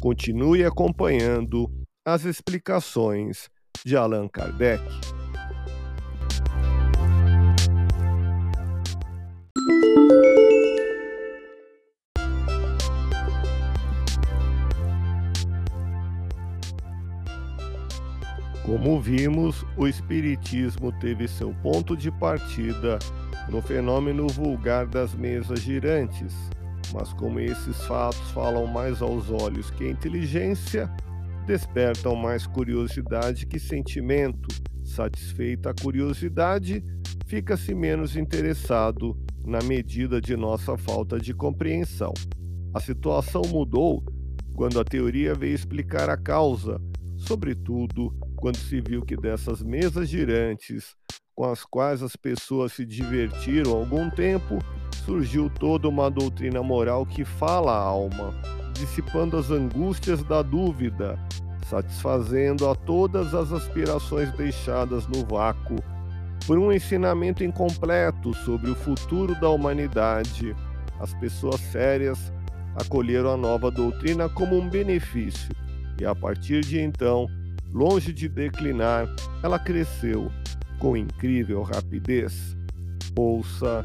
Continue acompanhando as explicações de Allan Kardec. Como vimos, o Espiritismo teve seu ponto de partida no fenômeno vulgar das mesas girantes mas como esses fatos falam mais aos olhos que a inteligência, despertam mais curiosidade que sentimento. Satisfeita a curiosidade, fica-se menos interessado na medida de nossa falta de compreensão. A situação mudou quando a teoria veio explicar a causa, sobretudo quando se viu que dessas mesas girantes, com as quais as pessoas se divertiram algum tempo, surgiu toda uma doutrina moral que fala a alma, dissipando as angústias da dúvida, satisfazendo a todas as aspirações deixadas no vácuo, por um ensinamento incompleto sobre o futuro da humanidade. As pessoas sérias acolheram a nova doutrina como um benefício, e a partir de então, longe de declinar, ela cresceu com incrível rapidez. Ouça